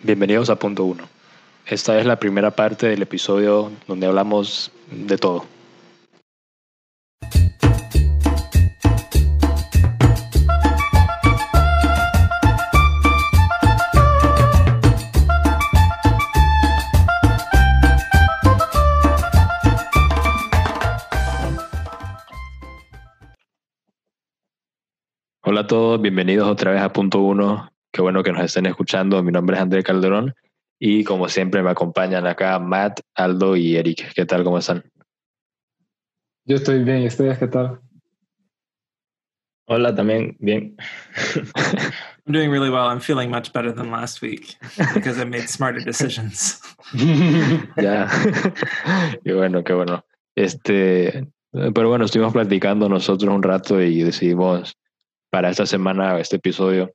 Bienvenidos a Punto 1. Esta es la primera parte del episodio donde hablamos de todo. Hola a todos, bienvenidos otra vez a Punto 1. Qué bueno que nos estén escuchando. Mi nombre es André Calderón y como siempre me acompañan acá Matt, Aldo y Eric. ¿Qué tal? ¿Cómo están? Yo estoy bien, ¿y ustedes qué tal? Hola, también bien. I'm doing really well. I'm feeling much better than last week because I made smarter decisions. ya. qué bueno, qué bueno. Este, pero bueno, estuvimos platicando nosotros un rato y decidimos para esta semana, este episodio,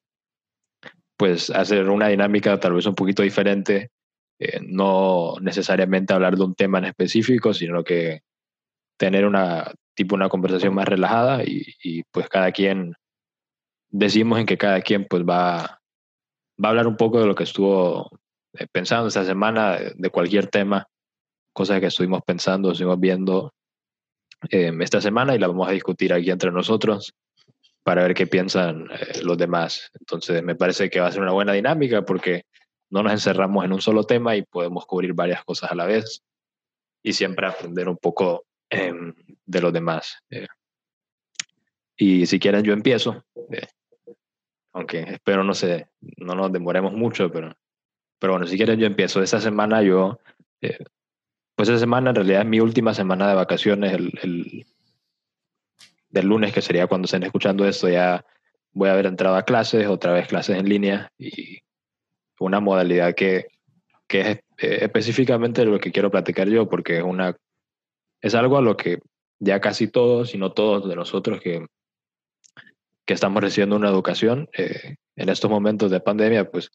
pues hacer una dinámica tal vez un poquito diferente, eh, no necesariamente hablar de un tema en específico, sino que tener una tipo una conversación más relajada y, pues cada quien decimos en que cada quien pues va, va a hablar un poco de lo que estuvo eh, pensando esta semana, de cualquier tema, cosas que estuvimos pensando, estuvimos viendo eh, esta semana y la vamos a discutir aquí entre nosotros para ver qué piensan eh, los demás. Entonces, me parece que va a ser una buena dinámica porque no nos encerramos en un solo tema y podemos cubrir varias cosas a la vez y siempre aprender un poco em, de los demás. Eh. Y si quieren, yo empiezo. Eh, aunque espero no, se, no nos demoremos mucho, pero, pero bueno, si quieren, yo empiezo. Esta semana yo, pues esta semana en realidad es mi última semana de vacaciones. el, el del lunes, que sería cuando estén escuchando esto, ya voy a haber entrado a clases, otra vez clases en línea y una modalidad que, que es eh, específicamente lo que quiero platicar yo, porque es, una, es algo a lo que ya casi todos, si no todos de nosotros que, que estamos recibiendo una educación eh, en estos momentos de pandemia, pues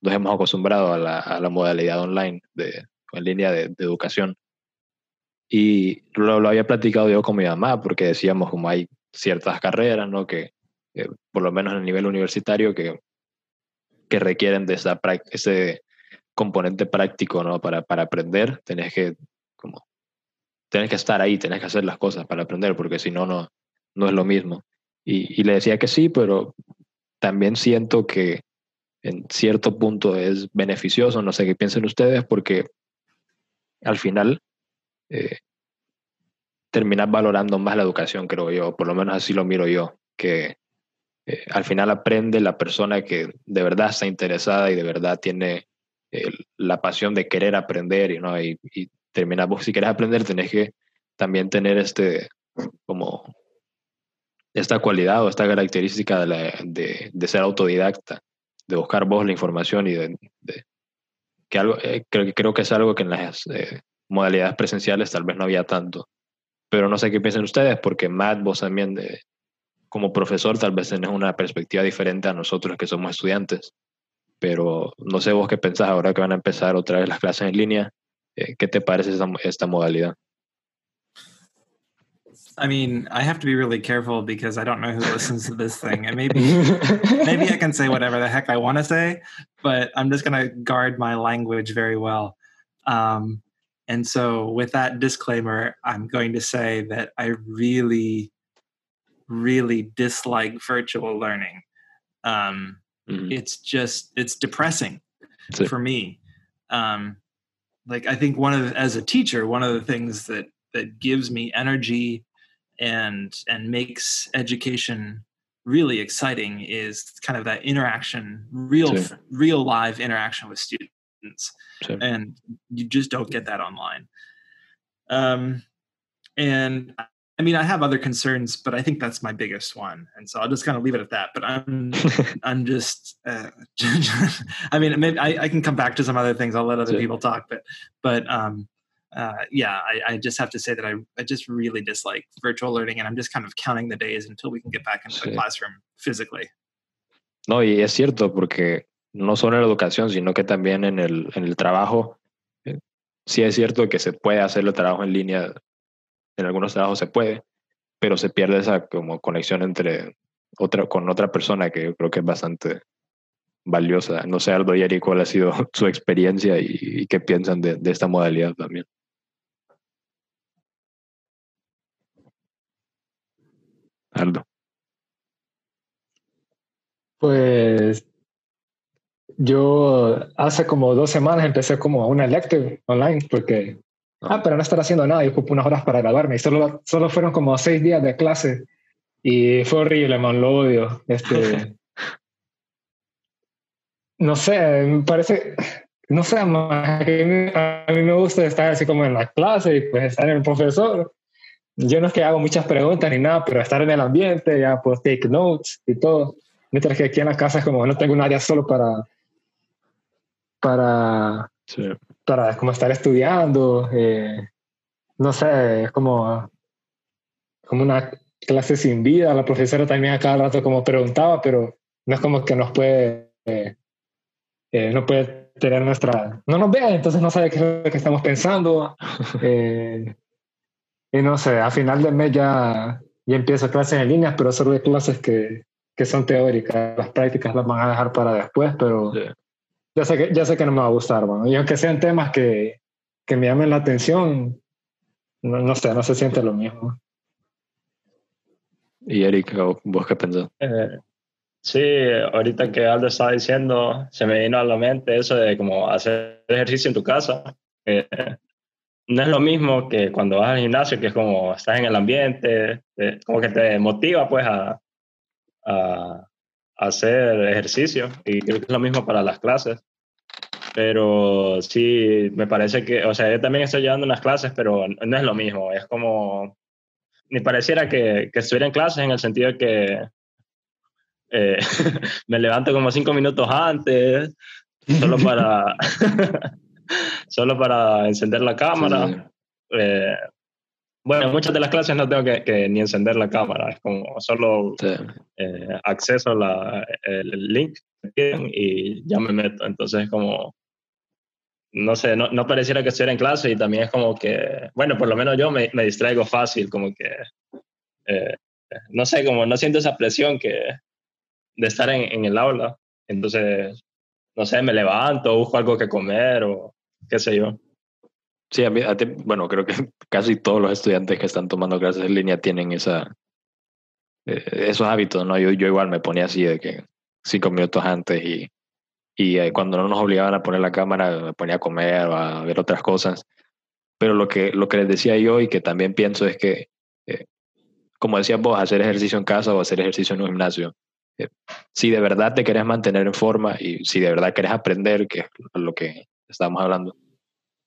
nos hemos acostumbrado a la, a la modalidad online, de, en línea de educación. Y lo, había platicado yo con mi mamá, porque decíamos como hay ciertas carreras, ¿no? Que eh, por lo menos en el nivel universitario, que, que requieren de esa, ese componente práctico, ¿no? Para, para aprender, tenés que, como, tenés que estar ahí, tenés que hacer las cosas para aprender, porque si no, no, no es lo mismo. Y, y le decía que sí, pero también siento que en cierto punto es beneficioso, no sé qué piensen ustedes, porque al final eh, terminar valorando más la educación, creo yo, por lo menos así lo miro yo, que eh, al final aprende la persona que de verdad está interesada y de verdad tiene eh, la pasión de querer aprender ¿no? y, y terminar, vos si quieres aprender tenés que también tener este, como esta cualidad o esta característica de, de, ser autodidacta, de buscar vos la información y de, que algo, eh, creo, creo que es algo que en las modalidades presenciales tal vez no había tanto. Pero no sé qué piensan ustedes, porque Matt, vos también de, como profesor tal vez tenés una perspectiva diferente a nosotros que somos estudiantes. Pero no sé vos qué pensás ahora que van a empezar otra vez las clases en línea. Eh, ¿Qué te parece esta, esta modalidad? I mean, I have to be really careful because I don't know who listens to this thing. And maybe maybe I can say whatever the heck I want to say, but I'm just going to guard my language very well. Um, and so, with that disclaimer, I'm going to say that I really, really dislike virtual learning. Um, mm-hmm. It's just, it's depressing for me. Um, like, I think one of, as a teacher, one of the things that, that gives me energy and, and makes education really exciting is kind of that interaction, real, real live interaction with students sure. and you just don't get that online. Um, and I mean, I have other concerns, but I think that's my biggest one, and so I'll just kind of leave it at that. But I'm, I'm just, uh, I mean, maybe I, I, can come back to some other things. I'll let other sure. people talk, but, but um, uh, yeah, I, I, just have to say that I, I just really dislike virtual learning, and I'm just kind of counting the days until we can get back into sí. the classroom physically. No, y es cierto porque no solo en la educación, sino que también en el, en el trabajo. Eh, sí es cierto que se puede hacer el trabajo en línea, en algunos trabajos se puede, pero se pierde esa como conexión entre otra, con otra persona que yo creo que es bastante, valiosa. No sé, Aldo y cuál ha sido su experiencia y, qué piensan de, de, esta modalidad también. Aldo. Pues yo hace como dos semanas empecé como una elective online porque, ah, ah pero no estar haciendo nada, yo ocupo unas horas para grabarme y solo, solo fueron como seis días de clase y fue horrible, man, lo odio. Este, no sé, me parece, no sé, más, a mí me gusta estar así como en la clase y pues estar en el profesor. Yo no es que hago muchas preguntas ni nada, pero estar en el ambiente, ya pues take notes y todo. Mientras que aquí en la casa es como no tengo un área solo para, para, para como estar estudiando. Eh, no sé, es como, como una clase sin vida. La profesora también a cada rato como preguntaba, pero no es como que nos puede, eh, eh, no puede tener nuestra, no nos ve, entonces no sabe qué es lo que estamos pensando. y no sé, a final del mes ya, ya empiezo clases en línea, pero solo de clases que, que son teóricas. Las prácticas las van a dejar para después, pero ya, sé que, ya sé que no me va a gustar. Bueno. Y aunque sean temas que, que me llamen la atención, no, no sé, no se siente lo mismo. Y Eric, ¿vos qué pensás? Eh, sí, ahorita que Aldo estaba diciendo, se me vino a la mente eso de como hacer ejercicio en tu casa. Eh, no es lo mismo que cuando vas al gimnasio, que es como estás en el ambiente, eh, como que te motiva pues a, a, hacer ejercicio y creo que es lo mismo para las clases. Pero sí, me parece que, o sea, yo también estoy llevando unas clases, pero no es lo mismo, es como ni pareciera que, que estuviera en clases en el sentido de que eh, me levanto como cinco minutos antes, solo para, solo para encender la cámara. Eh, bueno, muchas de las clases no tengo que, ni encender la cámara, es como solo eh, acceso a el link y ya me meto. Entonces, como no sé, no, no, pareciera que estuviera en clase y también es como que, bueno, por lo menos yo me, me distraigo fácil, como que, eh, no sé, como no siento esa presión que de estar en, en, el aula. Entonces, no sé, me levanto, busco algo que comer o qué sé yo. Sí, a mí, bueno, creo que casi todos los estudiantes que están tomando clases en línea tienen esa, eh, esos hábitos, ¿no? Yo, yo igual me ponía así de que cinco minutos antes y y eh, cuando no nos obligaban a poner la cámara me ponía a comer o a ver otras cosas. Pero lo que, lo que les decía yo y que también pienso es que, eh, como decías vos, hacer ejercicio en casa o hacer ejercicio en un gimnasio, eh, si de verdad te querés mantener en forma y si de verdad querés aprender, que es lo que estábamos hablando,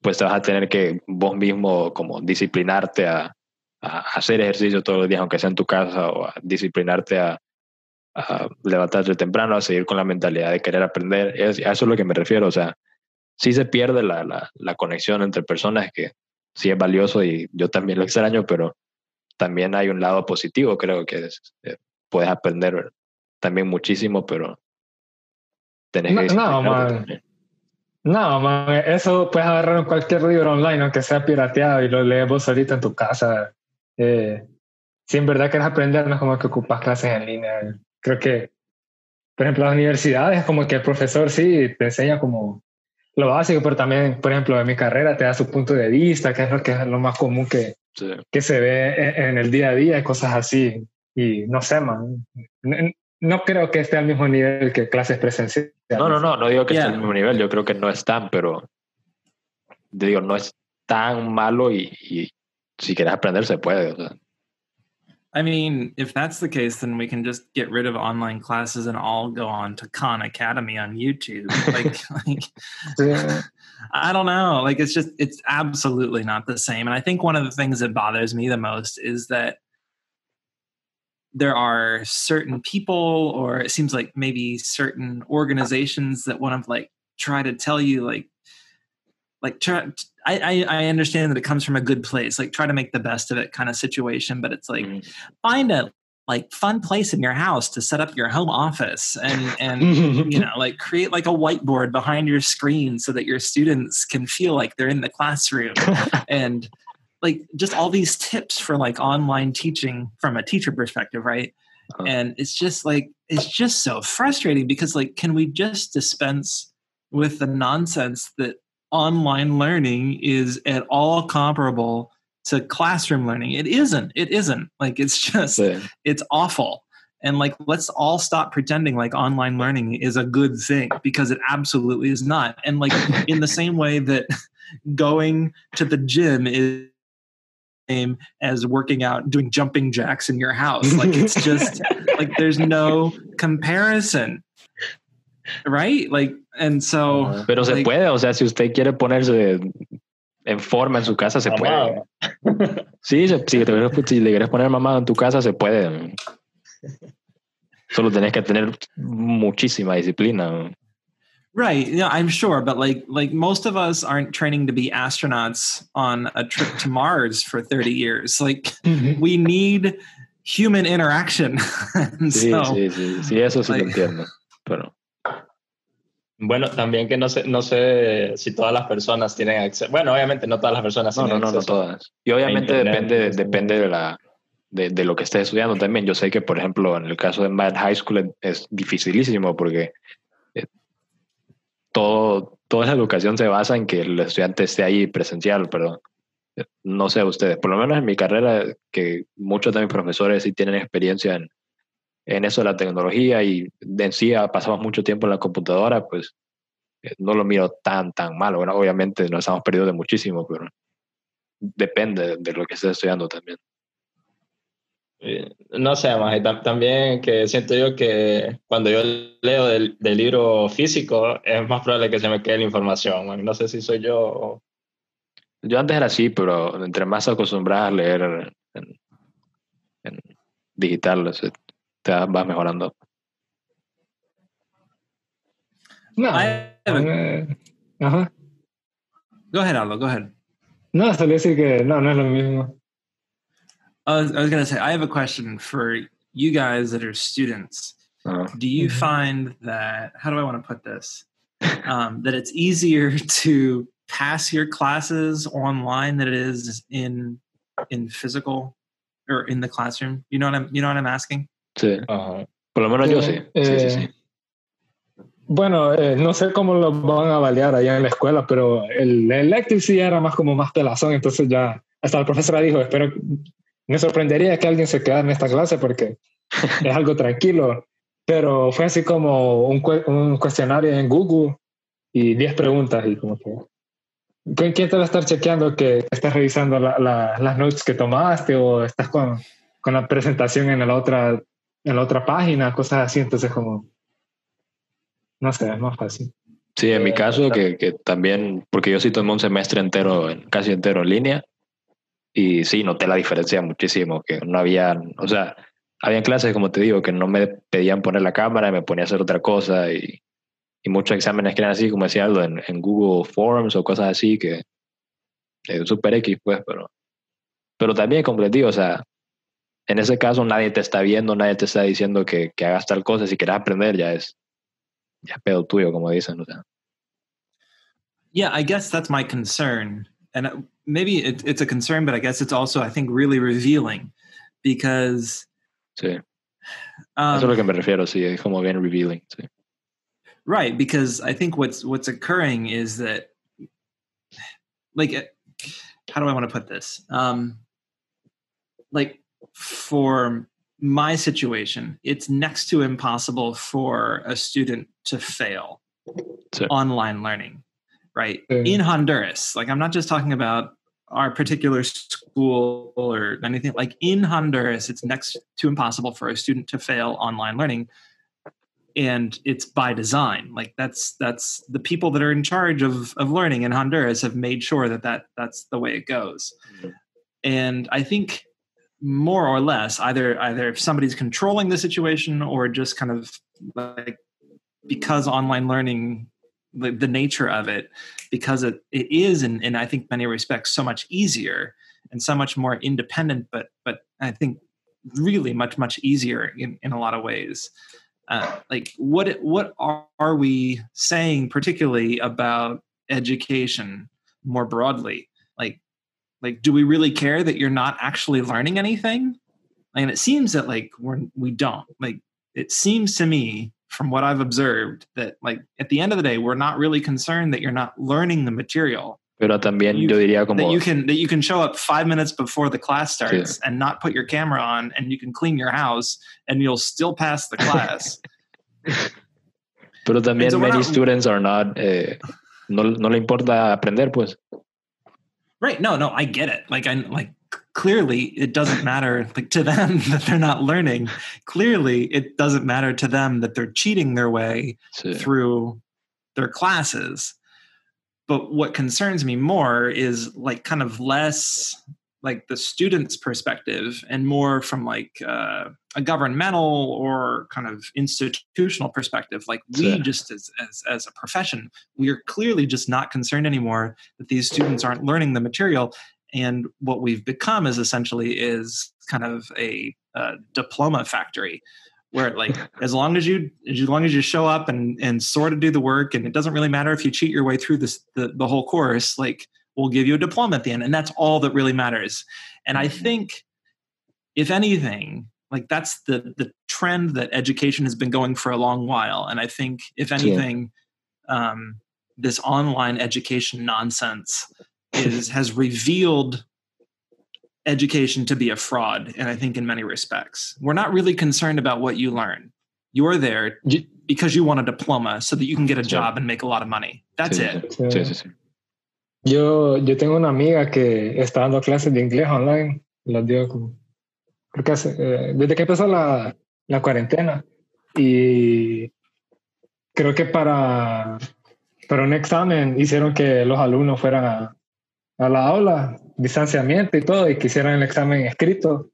pues te vas a tener que vos mismo como disciplinarte a, a hacer ejercicio todos los días, aunque sea en tu casa, o a disciplinarte a, a levantarse temprano, a seguir con la mentalidad de querer aprender. a eso es lo que me refiero. O sea, sí se pierde la, la, la, conexión entre personas, que sí es valioso y yo también lo extraño, pero también hay un lado positivo, creo que eh, puedes aprender también muchísimo, pero tenés que... No. No, man, eso puedes agarrar en cualquier libro online, aunque sea pirateado, y lo lees vos ahorita en tu casa. Eh, si en verdad quieres aprender, no es como que ocupas clases en línea creo que, por ejemplo, las universidades, como que el profesor sí te enseña como lo básico, pero también, por ejemplo, en mi carrera te da su punto de vista, que es lo, que es lo más común que, que se ve en, el día a día y cosas así. Y no sé, man, no, creo que esté al mismo nivel que clases presenciales. No, no, no, no digo que esté al mismo nivel, yo creo que no están, pero digo, no es tan malo y, y si quieres aprender se puede. O sea. I mean, if that's the case, then we can just get rid of online classes and all go on to Khan Academy on YouTube. Like, like yeah. I don't know. Like, it's just, it's absolutely not the same. And I think one of the things that bothers me the most is that there are certain people, or it seems like maybe certain organizations that want to like try to tell you, like, like try, I, I understand that it comes from a good place, like try to make the best of it kind of situation. But it's like mm. find a like fun place in your house to set up your home office and and you know like create like a whiteboard behind your screen so that your students can feel like they're in the classroom and like just all these tips for like online teaching from a teacher perspective right? Uh-huh. and it's just like it's just so frustrating because like can we just dispense with the nonsense that online learning is at all comparable to classroom learning? It isn't. It isn't. Like it's just Sí. it's awful. And like let's all stop pretending like online learning is a good thing because it absolutely is not. And like in the same way that going to the gym is same as working out doing jumping jacks in your house like it's just like there's no comparison right like and so Pero se puede, o sea, si usted quiere ponerse en forma en su casa, se puede. Mamado. Sí, se- si, te, si le quieres poner mamado en tu casa, se puede. Solo tenés que tener muchísima disciplina. Right. Yeah, I'm sure, but like like most of us aren't training to be astronauts on a trip to Mars for 30 years. Like mm-hmm. we need human interaction. Sí, so, sí, sí, sí, eso sí lo entiendo. Pero Bueno, también que no sé, no sé si todas las personas tienen acceso. Bueno, obviamente no todas las personas no, no, tienen no, no acceso. todas. Y obviamente depende, depende de la de, de lo que estés estudiando también. Yo sé que, por ejemplo, en el caso de Matt High School es, es dificilísimo porque todo, toda la educación se basa en que el estudiante esté ahí presencial, pero no sé ustedes, por lo menos en mi carrera, que muchos de mis profesores sí tienen experiencia en, en eso de la tecnología y en sí pasamos mucho tiempo en la computadora, pues eh, no lo miro tan, tan mal. Bueno, obviamente nos hemos perdido de muchísimo, pero depende de lo que estés estudiando también. Eh, No sé, más también que siento yo que cuando yo leo del, del libro físico es más probable que se me quede la información. man. No sé si soy yo o... Yo antes era así, pero entre más acostumbras a leer en, en digital, o sea, te vas mejorando. No. I have a- eh, Ajá. go ahead, Aldo. Go ahead. No, solo decir que no, no es lo mismo. I was, I was going to say, I have a question for you guys that are students. Ah, Do you Mhm. find that, how do I want to put this? Um, that it's easier to pass your classes online than it is in in physical or in the classroom? You know what I'm you know what I'm asking? sí. Ajá. Por lo menos yo sí. Eh, Sí, sí, sí. Bueno, eh, no sé cómo lo van a avaliar allá en la escuela, pero el elective sí era más como más pelazón, entonces ya hasta la profesora dijo, espero, me sorprendería que alguien se quedara en esta clase porque es algo tranquilo, pero fue así como un, un cuestionario en Google y 10 preguntas y como que... ¿Con quién te va a estar chequeando que, estás revisando la- la- las notes que tomaste o estás con, con la presentación en la otra en la otra página, cosas así, entonces como no sé, es más fácil. Sí, en mi Eh, caso, que, que también, porque yo sí tomé un semestre entero, en- casi entero en línea, y sí, noté la diferencia muchísimo, que no había, o sea, habían clases, como te digo, que no me pedían poner la cámara me ponía a hacer otra cosa, y, y muchos exámenes que eran así, como decía Aldo, en, Google Forms o cosas así, que es súper X, pues, pero, pero también, como digo, o sea, en ese caso nadie te está viendo, nadie te está diciendo que, que hagas tal cosa, si quieres aprender ya es, ya es pedo tuyo, como dicen, o sea. Yeah, I guess that's my concern. And uh, maybe it, it's a concern, but I guess it's also, I think, really revealing because. Sí. Um, Eso es lo que me refiero, sí, es como bien revealing. Sí. right because i think what's what's occurring is that like how do i want to put this um like for my situation it's next to impossible for a student to fail Sure. online learning right Mm. in honduras. Like i'm not just talking about our particular school or anything. Like in honduras it's next to impossible for a student to fail online learning and it's by design. Like that's that's the people that are in charge of of learning in honduras have made sure that that that's the way it goes. And i think more or less either either if somebody's controlling the situation or just kind of like because online learning the, nature of it because it, it is in, in i think many respects so much easier and so much more independent but but i think really much much easier in, in a lot of ways. Uh, like what what are, are we saying particularly about education more broadly? Like like do we really care that you're not actually learning anything? And it seems that like we're we don't. Like it seems to me from what I've observed that like at the end of the day, we're not really concerned that you're not learning the material. Pero también You- yo diría como That you can that you can show up five minutes before the class starts and not put your camera on and you can clean your house and you'll still pass the class. Pero también so many not- students are not... eh, no, no le importa aprender, pues. right. No, no, I get it. Like I like clearly it doesn't matter like to them that they're not learning. Clearly it doesn't matter to them that they're cheating their way Sí. through their classes. But what concerns me more is like kind of less like the student's perspective and more from like uh, a governmental or kind of institutional perspective. Like we Sure. just as, as as a profession, we are clearly just not concerned anymore that these students aren't learning the material. And what we've become is essentially is kind of a, uh diploma factory where like as long as you as long as you show up and and sort of do the work and it doesn't really matter if you cheat your way through this the, the whole course like we'll give you a diploma at the end and that's all that really matters. And i think if anything like that's the the trend that education has been going for a long while and i think if anything um, this online education nonsense is has revealed education to be a fraud and i think in many respects we're not really concerned about what you learn you're there because you want a diploma so that you can get a job and make a lot of money that's Sí, it sí, sí. Yo, yo tengo una amiga que está dando clases de inglés online. Las dio como, creo que hace, eh, desde que empezó la, la cuarentena. Y creo que para, para un examen hicieron que los alumnos fueran a, a la aula, distanciamiento y todo, y que hicieran el examen escrito.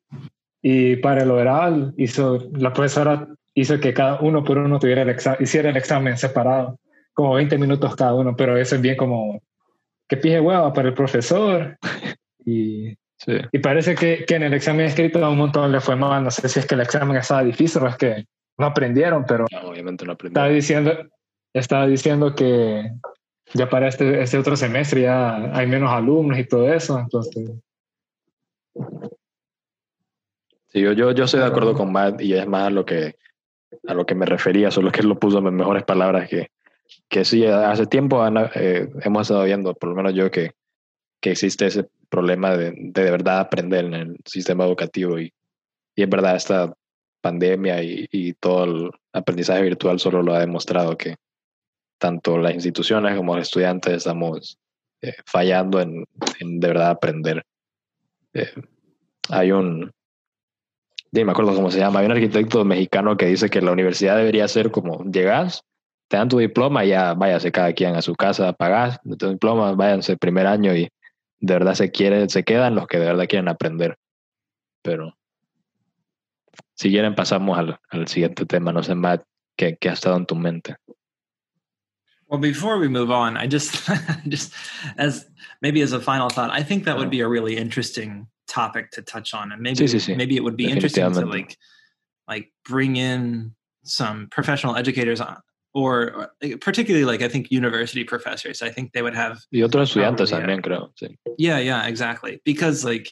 Y para el oral, hizo, la profesora hizo que cada uno por uno tuviera el exa- hiciera el examen separado, como 20 minutos cada uno, pero eso es bien como que pije hueva para el profesor. Y, Sí. y parece que, que en el examen escrito a un montón le fue mal. No sé si es que el examen estaba difícil o es que no aprendieron, pero No, obviamente no aprendí. estaba diciendo, estaba diciendo que ya para este, este otro semestre ya hay menos alumnos y todo eso. Entonces, Sí, yo, yo, yo estoy de acuerdo con Matt y es más a lo que, a lo que me refería, solo que él lo puso en mejores palabras que, que sí, hace tiempo Ana, eh, hemos estado viendo, por lo menos yo, que, que existe ese problema de, de de verdad aprender en el sistema educativo y, y es verdad, esta pandemia y, y todo el aprendizaje virtual solo lo ha demostrado que tanto las instituciones como los estudiantes estamos eh, fallando en, en de verdad aprender. Eh, hay un, ni me acuerdo cómo se llama, hay un arquitecto mexicano que dice que la universidad debería ser como, llegas, te dan tu diploma y ya váyase cada quien a su casa, pagás tu diploma, váyanse primer año y de verdad se quiere, se quedan los que de verdad quieren aprender. Pero si quieren pasamos al, al siguiente tema, no sé, Matt, ¿qué, qué ha estado en tu mente? Well, before we move on, I just, just as maybe as a final thought, I think that would be a really interesting topic to touch on, and maybe Sí, sí, sí. maybe it would be interesting to like, like bring in some professional educators on, or, or particularly like I think university professors. I think they would have Y otros estudiantes yeah. también, creo. Sí. yeah, yeah, exactly. Because like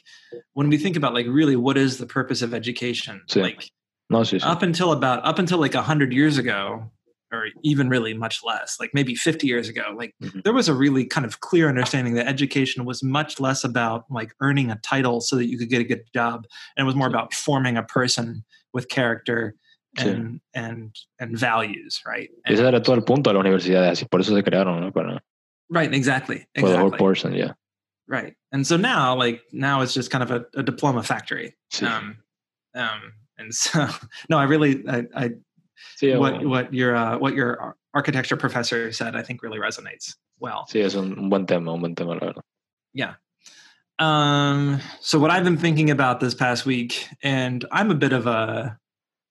when we think about like really what is the purpose of education, like No, up until about up until like a 100 years ago or even really much less like maybe 50 years ago like Mhm. there was a really kind of clear understanding that education was much less about like earning a title so that you could get a good job and it was more about forming a person with character Sí. and and and values right Ese And- era todo el punto de las universidades, así por eso se crearon, ¿no? Para, right exactly for the whole person, yeah. right and so now like now it's just kind of a, a diploma factory Sí. um um and so no i really i, I Sí, what bueno. what your uh, what your architecture professor said I think really resonates well. Sí, es un, buen tema, un buen tema, la verdad. Yeah. Um, so what I've been thinking about this past week, and I'm a bit of a,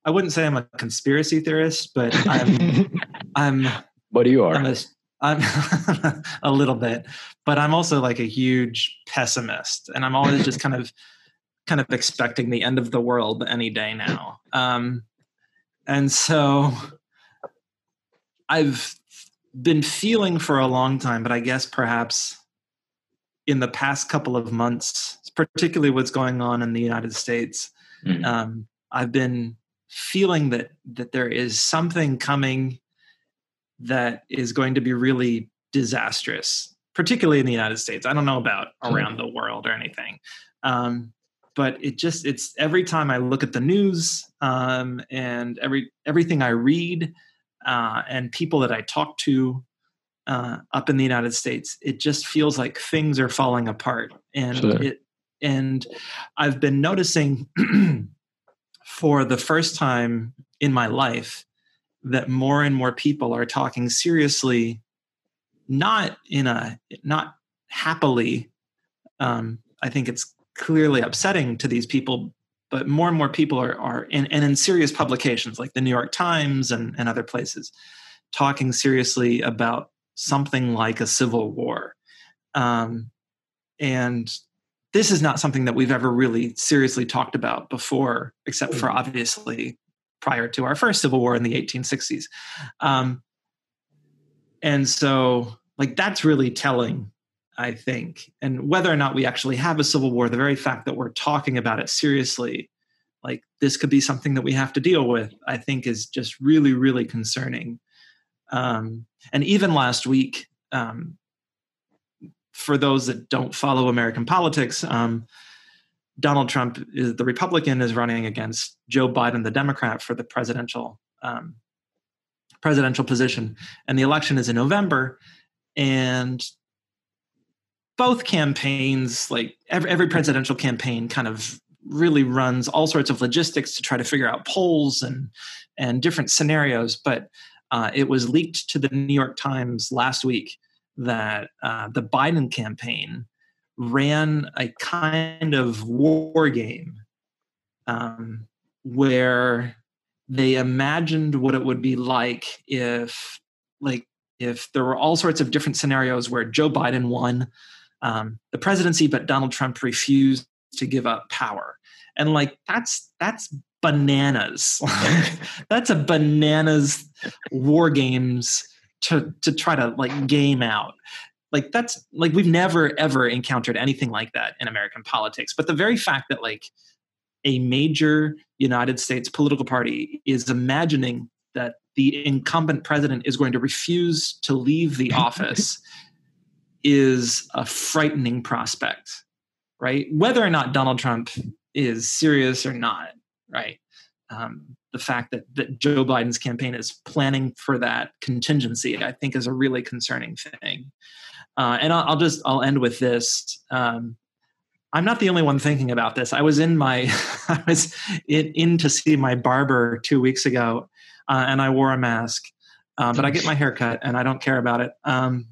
I wouldn't say I'm a conspiracy theorist, but I'm I'm But you are. I'm a, I'm a little bit, but I'm also like a huge pessimist, and I'm always just kind of kind of expecting the end of the world any day now. Um, and so I've been feeling for a long time, but I guess perhaps in the past couple of months, particularly what's going on in the United States, Mhm. um, I've been feeling that that there is something coming that is going to be really disastrous, particularly in the United States. I don't know about around the world or anything. Um, but it just it's every time I look at the news um, and every everything I read uh, and people that I talk to uh, up in the United States, it just feels like things are falling apart, and sure. it and I've been noticing for the first time in my life that more and more people are talking seriously, not in a not happily. Um, I think it's clearly upsetting to these people, but more and more people are are in, and in serious publications like the New York Times and, and other places talking seriously about something like a civil war. Um, and this is not something that we've ever really seriously talked about before, except for mm-hmm. obviously prior to our first civil war in the 1860s. Um, and so, like, that's really telling, I think. And whether or not we actually have a civil war, the very fact that we're talking about it seriously, like, this could be something that we have to deal with, I think is just really, really concerning. Um, and even last week, um, for those that don't follow American politics, um, Donald Trump, is, the Republican, is running against Joe Biden, the Democrat, for the presidential um, presidential position, and the election is in November. And both campaigns, like every, every presidential campaign, kind of really runs all sorts of logistics to try to figure out polls and and different scenarios. But uh, it was leaked to the New York Times last week that uh, the Biden campaign ran a kind of war game um, where they imagined what it would be like if like if there were all sorts of different scenarios where joe biden won um, the presidency but donald trump refused to give up power. And like that's that's bananas. That's a bananas war games to to try to like game out. Like that's like we've never ever encountered anything like that in american politics. But the very fact that like a major united states political party is imagining that the incumbent president is going to refuse to leave the office is a frightening prospect right whether or not donald trump is serious or not right um, the fact that, that Joe Biden's campaign is planning for that contingency, I think, is a really concerning thing. Uh, and I'll, I'll, just I'll end with this. Um, I'm not the only one thinking about this. I was in my I was in, in to see my barber two weeks ago, uh, and I wore a mask. Uh, but I get my hair cut, and I don't care about it. Um,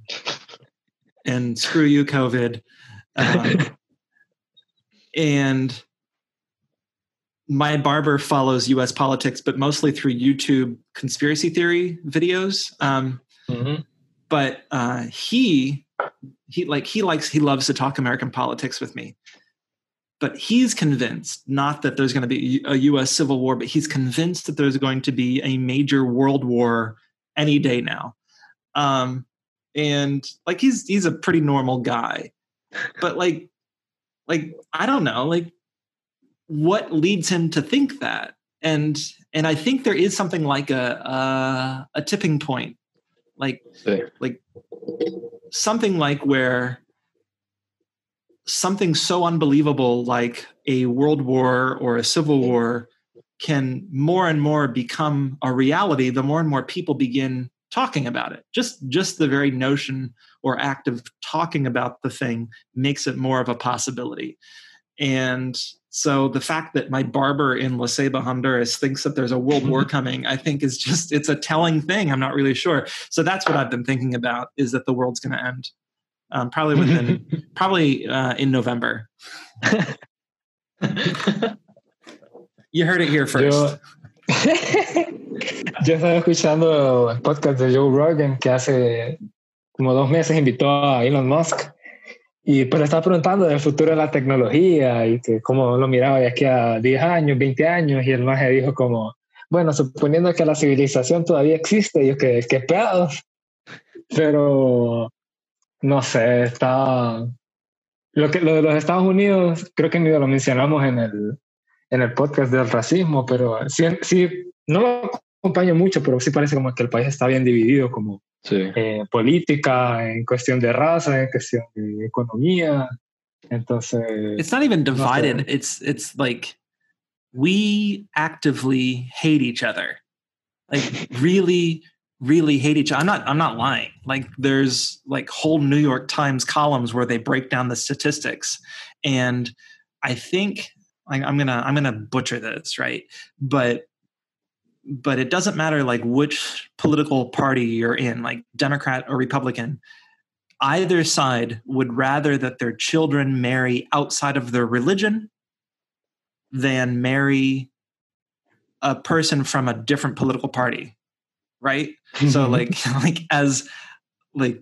and screw you, COVID. Um, and my barber follows U.S. politics, but mostly through YouTube conspiracy theory videos. Um, mm-hmm. But uh, he he like he likes he loves to talk American politics with me. But he's convinced not that there's going to be a U.S. civil war, but he's convinced that there's going to be a major world war any day now. Um, and like he's he's a pretty normal guy, but like like I don't know like what leads him to think that? And and i think there is something like a a, a tipping point. Like like something like where something so unbelievable like a world war or a civil war can more and more become a reality the more and more people begin talking about it just just the very notion or act of talking about the thing makes it more of a possibility and so the fact that my barber in La Ceiba, Honduras thinks that there's a world war coming, I think is just it's a telling thing. I'm not really sure. So that's what I've been thinking about is that the world's going to end. Um, probably within probably uh, in November. you heard it here first. Yo, estaba escuchando el podcast de Joe Rogan que hace como dos meses invitó a Elon Musk Y le estaba preguntando del futuro de la tecnología y que cómo lo miraba de aquí a 10 años, 20 años, y el maje dijo como, bueno, suponiendo que la civilización todavía existe, y yo que, qué pedo. Pero, no sé, está... Lo, que, lo de los Estados Unidos, creo que ni lo mencionamos en el, en el podcast del racismo, pero sí, sí no lo acompaño mucho, pero sí parece como que el país está bien dividido, como Sí. eh, política, en cuestión de raza, en cuestión de economía. Entonces, It's not even divided. Nothing. It's it's like we actively hate each other. Like really, really hate each other. I'm not I'm not lying. Like there's like whole New York Times columns where they break down the statistics. And I think like I'm gonna I'm gonna butcher this, right? But but it doesn't matter like which political party you're in, like Democrat or Republican either side would rather that their children marry outside of their religion than marry a person from a different political party right so mm-hmm. like like as like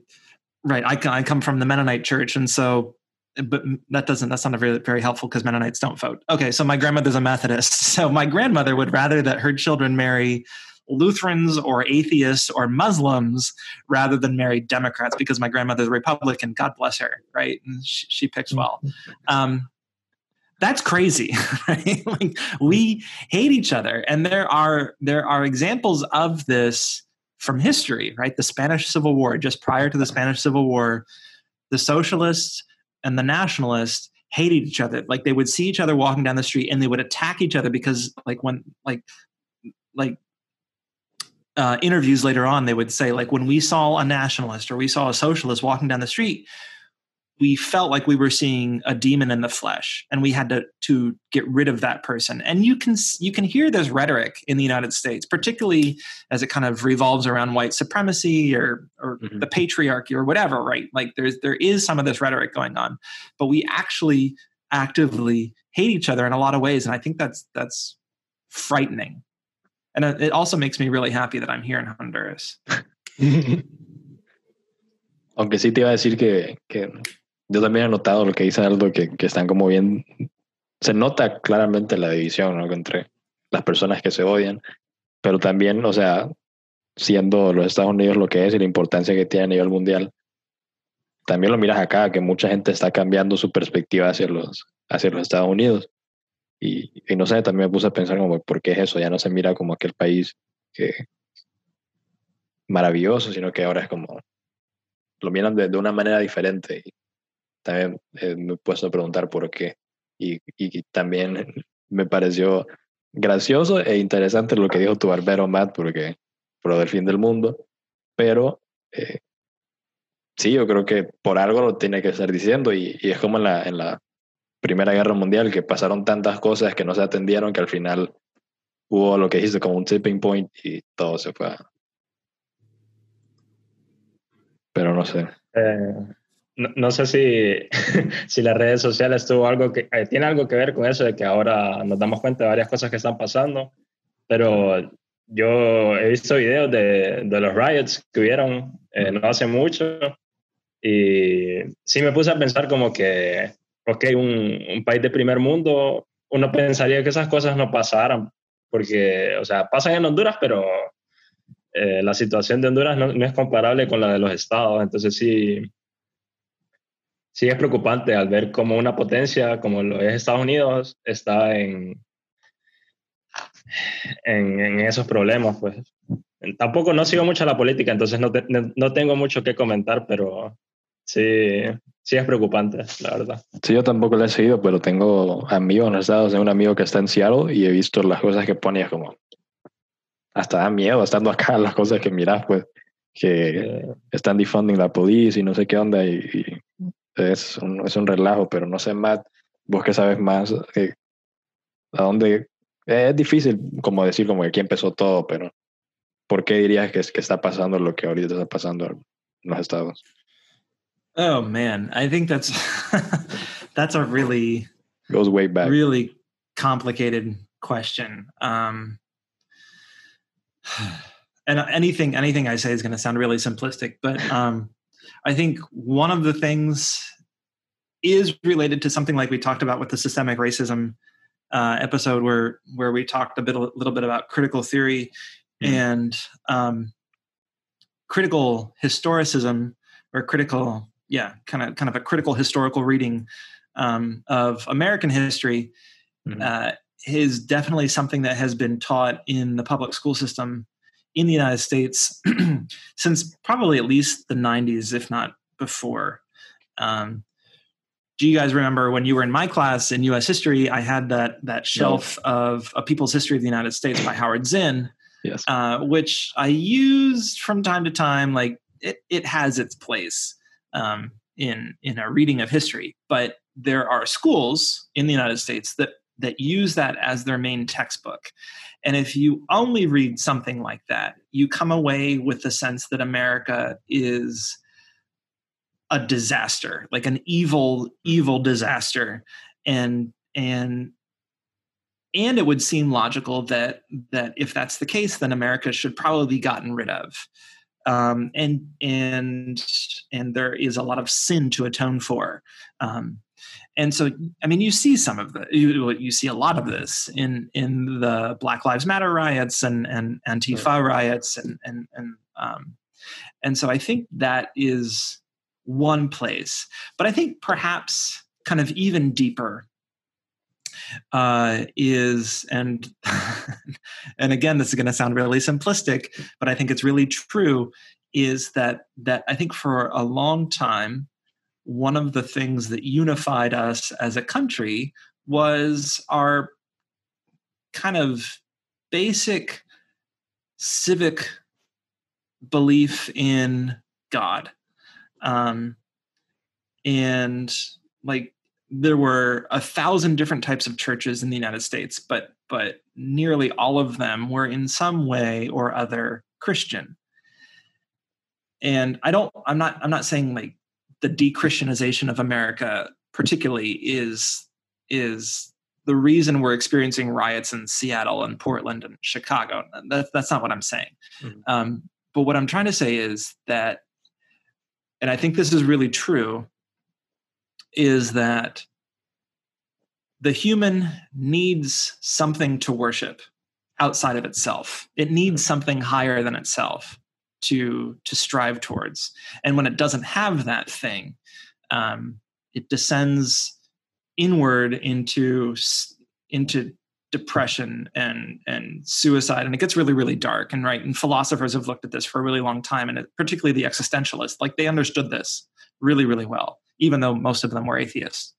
right I, I come from the mennonite church and so but that doesn't that's not very, very helpful because mennonites don't vote. Okay so my grandmother's a methodist. So my grandmother would rather that her children marry lutherans or atheists or muslims rather than marry democrats because my grandmother's a republican. God bless her right? And she, she picks well. Um, that's crazy right? Like we hate each other. And there are there are examples of this from history right? The spanish civil war just prior to the spanish civil war the socialists and the nationalists hated each other. Like they would see each other walking down the street and they would attack each other because like when like like uh, interviews later on they would say like when we saw a nationalist or we saw a socialist walking down the street we felt like we were seeing a demon in the flesh and we had to to get rid of that person. And you can you can hear this rhetoric in the United States particularly as it kind of revolves around white supremacy or or Mhm. the patriarchy or whatever right? Like there's there is some of this rhetoric going on but we actually actively hate each other in a lot of ways and I think that's that's frightening. And it it also makes me really happy that I'm here in Honduras. Aunque sí te iba a decir que, que yo también he notado lo que dice Aldo, que, que están como bien. Se nota claramente la división ¿no? entre las personas que se odian, pero también, o sea, siendo los Estados Unidos lo que es y la importancia que tiene a nivel mundial, también lo miras acá, que mucha gente está cambiando su perspectiva hacia los, hacia los Estados Unidos. Y, y no sé, también me puse a pensar como, ¿por qué es eso? Ya no se mira como aquel país que maravilloso, sino que ahora es como lo miran de, de una manera diferente. Y también eh, me he puesto a preguntar por qué. Y, y también me pareció gracioso e interesante lo que dijo tu barbero Matt, porque pro del fin del mundo. Pero eh, sí, yo creo que por algo lo tiene que estar diciendo. Y, y es como en la, en la Primera Guerra Mundial, que pasaron tantas cosas que no se atendieron que al final hubo lo que dijiste como un tipping point y todo se fue. a- Pero no sé. Eh, no, no sé si, si las redes sociales tuvo algo que, eh, tiene algo que ver con eso de que ahora nos damos cuenta de varias cosas que están pasando, pero yo he visto videos de, de los riots que hubieron eh, no hace mucho y sí me puse a pensar como que, ok, un, un país de primer mundo, uno pensaría que esas cosas no pasaran, porque, o sea, pasan en Honduras, pero eh, la situación de Honduras no, no es comparable con la de los estados, entonces sí, sí es preocupante al ver cómo una potencia como lo es Estados Unidos está en, en, en esos problemas, pues. Tampoco no sigo mucho la política, entonces no, te- no, tengo mucho que comentar, pero sí, sí es preocupante, la verdad. Sí, yo tampoco lo he seguido, pero tengo amigos en Estados, tengo un amigo que está en Seattle y he visto las cosas que es como, hasta da miedo estando acá las cosas que miras, pues, que están defunding la policía y no sé qué onda y, y es, un, es un relajo, pero no sé, Matt, vos que sabes más, eh, a dónde, eh, es difícil como decir como que aquí empezó todo, pero ¿por qué dirías que, es, que está pasando lo que ahorita está pasando en los estados? oh man I think that's that's a really Goes way back. really complicated question. Um, and anything anything I say is going to sound really simplistic, but um, I think one of the things is related to something like we talked about with the systemic racism uh, episode, where where we talked a bit a little bit about critical theory Mhm. and um, critical historicism or critical yeah kind of kind of a critical historical reading um, of American history Mhm. uh, is definitely something that has been taught in the public school system in the United States since probably at least the 90s, if not before. Um, do you guys remember when you were in my class in U.S. history? I had that that shelf no. of a People's History of the United States by Howard Zinn, yes. uh, which I used from time to time. Like it, it has its place um, in in a reading of history, but there are schools in the United States that that use that as their main textbook. And if you only read something like that, you come away with the sense that America is a disaster, like an evil, evil disaster. And and and it would seem logical that that if that's the case, then America should probably be gotten rid of. Um, and and and there is a lot of sin to atone for. Um, and so i mean you see some of the you, you see a lot of this in in the black lives matter riots and and antifa riots and and and um and so i think that is one place. But i think perhaps kind of even deeper uh, is and and again this is going to sound really simplistic but i think it's really true is that that i think for a long time one of the things that unified us as a country was our kind of basic civic belief in God. Um, and like there were a thousand different types of churches in the United States, but but nearly all of them were in some way or other Christian. And I don't I'm not I'm not saying like the de-Christianization of America, particularly, is is the reason we're experiencing riots in Seattle and Portland and Chicago. That, that's not what I'm saying. Mm-hmm. Um, but what I'm trying to say is that, and I think this is really true, is that the human needs something to worship outside of itself. It needs something higher than itself to to strive towards. And when it doesn't have that thing um, it descends inward into into depression and and suicide. And it gets really really dark. And right and philosophers have looked at this for a really long time and it, particularly the existentialists like they understood this really really well even though most of them were atheists.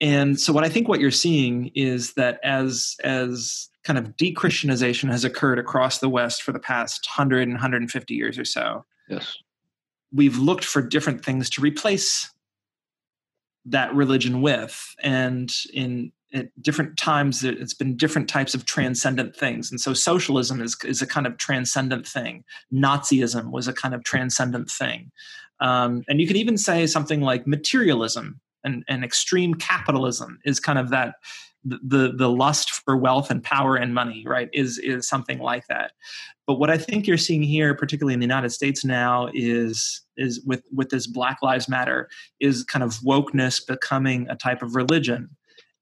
And so what i think what you're seeing is that as as kind of de-Christianization has occurred across the West for the past 100 and 150 years or so. Yes. We've looked for different things to replace that religion with. And in at different times, it's been different types of transcendent things. And so socialism is, is a kind of transcendent thing. Nazism was a kind of transcendent thing. Um, and you could even say something like materialism and, and extreme capitalism is kind of that the the lust for wealth and power and money right is is something like that. But what i think you're seeing here particularly in the united states now is is with with this black lives matter is kind of wokeness becoming a type of religion.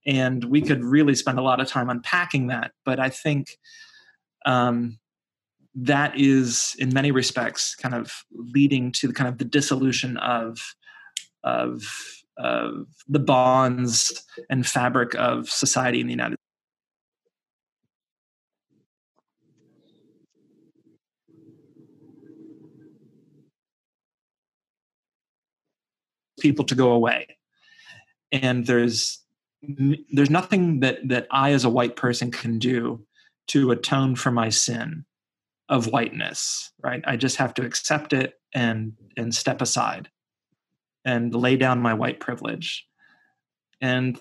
And we could really spend a lot of time unpacking that but i think um, that is in many respects kind of leading to kind of the dissolution of of of the bonds and fabric of society in the United States. people to go away and there's there's nothing that that i as a white person can do to atone for my sin of whiteness right i just have to accept it and and step aside and lay down my white privilege. And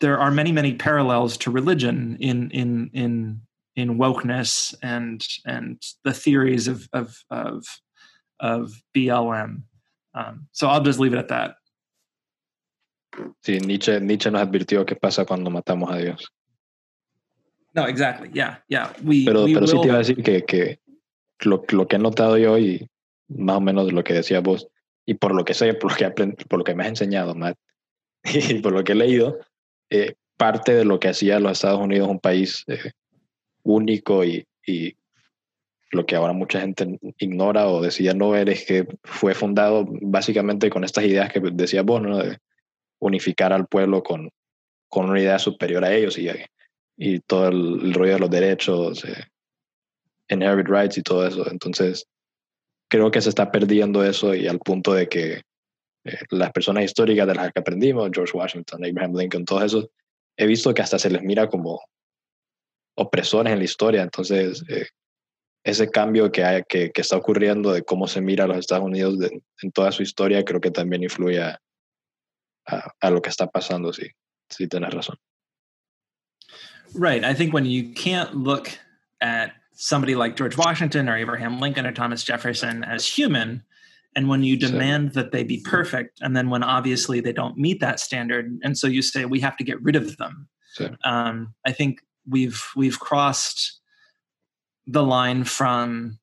there are many, many parallels to religion in in in in wokeness and and the theories of of of, of BLM. Um, so I'll just leave it at that. Sí, Nietzsche, Nietzsche nos advirtió qué pasa cuando matamos a Dios. No, exactly. Yeah, yeah. We, pero we pero will... sí te iba a decir que, que lo, lo que he notado yo y más o menos lo que decía vos, y por lo que sé, por lo que, por lo que me has enseñado, Matt, y por lo que he leído, eh, parte de lo que hacía los Estados Unidos un país eh, único y, y, lo que ahora mucha gente ignora o decía no ver es que fue fundado básicamente con estas ideas que decía vos, ¿no? de unificar al pueblo con, con una idea superior a ellos y, y todo el, rollo de los derechos, eh, rights y todo eso. Entonces, creo que se está perdiendo eso y al punto de que eh, las personas históricas de las que aprendimos, George Washington, Abraham Lincoln, todos esos, he visto que hasta se les mira como opresores en la historia. Entonces, eh, ese cambio que, hay, que, que, está ocurriendo de cómo se mira a los Estados Unidos en toda su historia, creo que también influye a, a, lo que está pasando, sí, sí tienes razón. Right. I think when you can't look at somebody like George Washington or Abraham Lincoln or Thomas Jefferson as human, and when you demand that they be perfect, and then when obviously they don't meet that standard, and so you say we have to get rid of them. Um, I think we've we've crossed the line from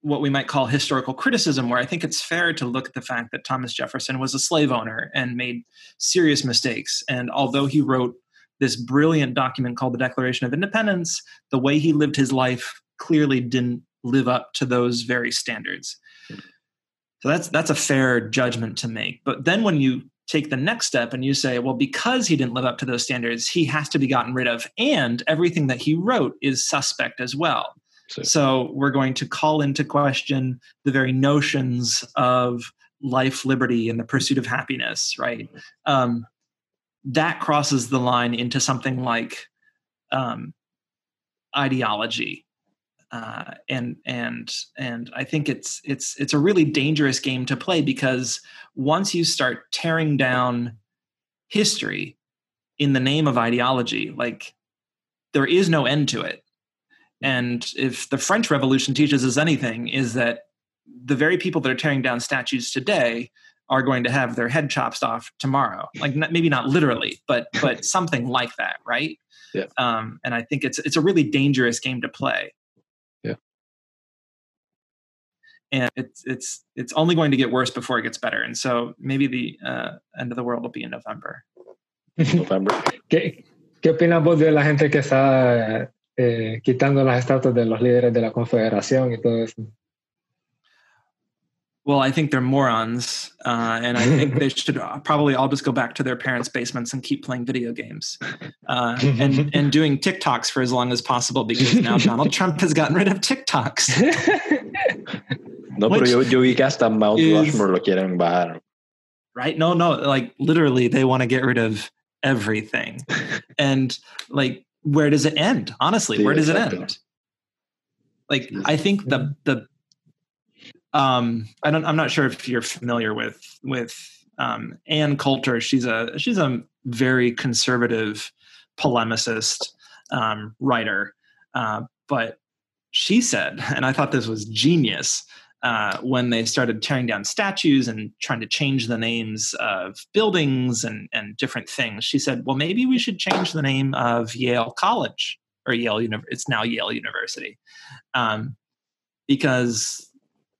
what we might call historical criticism, where I think it's fair to look at the fact that Thomas Jefferson was a slave owner and made serious mistakes. And although he wrote this brilliant document called the Declaration of Independence, the way he lived his life clearly didn't live up to those very standards. So that's that's a fair judgment to make. But then when you take the next step and you say, well, because he didn't live up to those standards, he has to be gotten rid of, and everything that he wrote is suspect as well. So, so we're going to call into question the very notions of life, liberty, and the pursuit of happiness, right? Um, that crosses the line into something like um, ideology. Uh, and and and I think it's it's it's a really dangerous game to play because once you start tearing down history in the name of ideology, like there is no end to it. And if the French Revolution teaches us anything, is that the very people that are tearing down statues today are going to have their head chopped off tomorrow. Like maybe not literally, but but something like that, right? Yeah. Um, and I think it's it's a really dangerous game to play. And it's it's it's only going to get worse before it gets better. And so maybe the uh, end of the world will be in November. November. ¿Qué, ¿Qué opinas vos de la gente que está eh, quitando las estatuas de los líderes de la confederación y todo eso. Well, I think they're morons, uh, and I think they should probably all just go back to their parents' basements and keep playing video games, uh, and and doing TikToks for as long as possible because now Donald Trump has gotten rid of TikToks. No, pero yo, yo vi que hasta Mount Rushmore lo quieren bajar. Right? No, no, like literally, they want to get rid of everything, and like where does it end? Honestly, where does it end? Like, I think the the um, I don't. I'm not sure if you're familiar with with um, Ann Coulter. She's a she's a very conservative polemicist um, writer, uh, but she said, and I thought this was genius uh, when they started tearing down statues and trying to change the names of buildings and, and different things, she said, well, maybe we should change the name of Yale College or Yale University. It's now Yale University. Um, because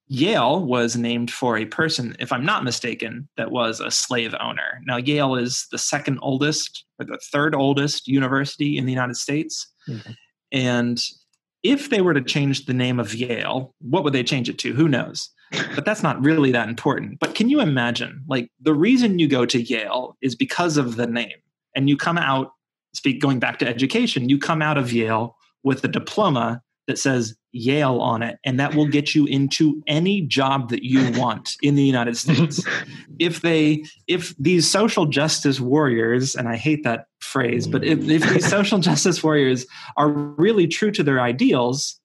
Yale was named for a person, if I'm not mistaken, that was a slave owner. Now, Yale is the second oldest or the third oldest university in the United States. Mm-hmm. And if they were to change the name of Yale, what would they change it to? Who knows? But that's not really that important. But can you imagine, like, the reason you go to Yale is because of the name, and you come out, speak going back to education, you come out of Yale with a diploma that says Yale on it, and that will get you into any job that you want in the United States. if they, if these social justice warriors, and I hate that phrase, but if, if these social justice warriors are really true to their ideals,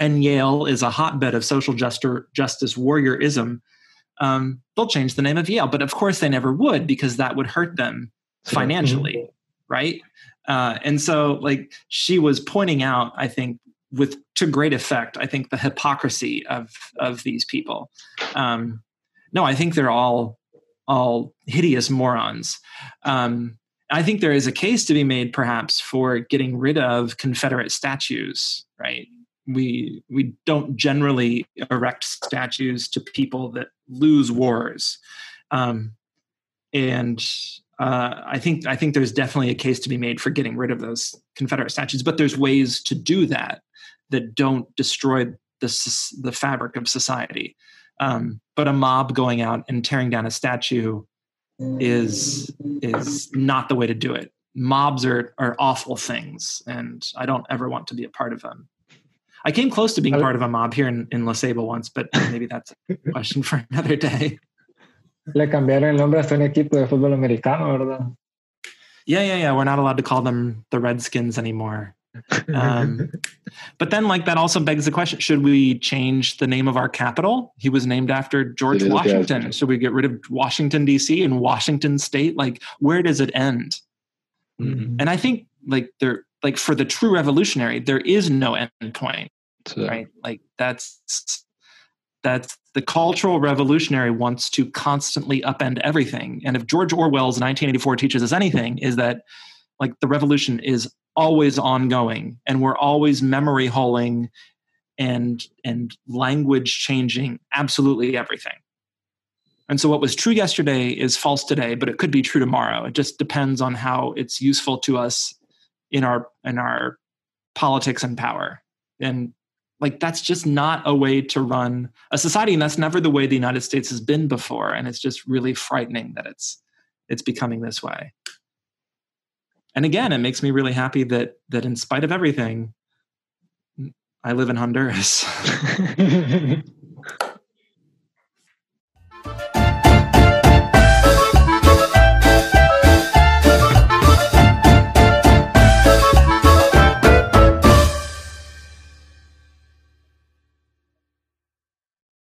and Yale is a hotbed of social justice, justice warriorism, um, they'll change the name of Yale. But of course, they never would because that would hurt them financially, right? Uh, and so, like she was pointing out, I think with to great effect. I think the hypocrisy of of these people. Um, no, I think they're all all hideous morons. Um, I think there is a case to be made, perhaps, for getting rid of Confederate statues. Right? We we don't generally erect statues to people that lose wars, um, and uh, I think I think there's definitely a case to be made for getting rid of those Confederate statues. But there's ways to do that that don't destroy the the fabric of society. Um, but a mob going out and tearing down a statue is is not the way to do it. mobs are are awful things, and I don't ever want to be a part of them. I came close to being part of a mob here in, in La Ceiba once, but maybe that's a question for another day. Le cambiaron el nombre hasta un equipo de fútbol americano, ¿verdad? Yeah, yeah, yeah. We're not allowed to call them the Redskins anymore. Um, but then, like, that also begs the question should we change the name of our capital? He was named after George Washington. Should we get rid of Washington, D.C. and Washington State? Like, where does it end? Mm-hmm. And I think, like, there, like, for the true revolutionary, there is no end point, so. right? Like, that's that's the cultural revolutionary wants to constantly upend everything. And if George Orwell's 1984 teaches us anything, is that like the revolution is always ongoing and we're always memory holing and and language changing absolutely everything. And so what was true yesterday is false today but it could be true tomorrow. It just depends on how it's useful to us in our in our politics and power. And like that's just not a way to run a society and that's never the way the united states has been before and it's just really frightening that it's it's becoming this way and again, it makes me really happy that that in spite of everything, I live in Honduras.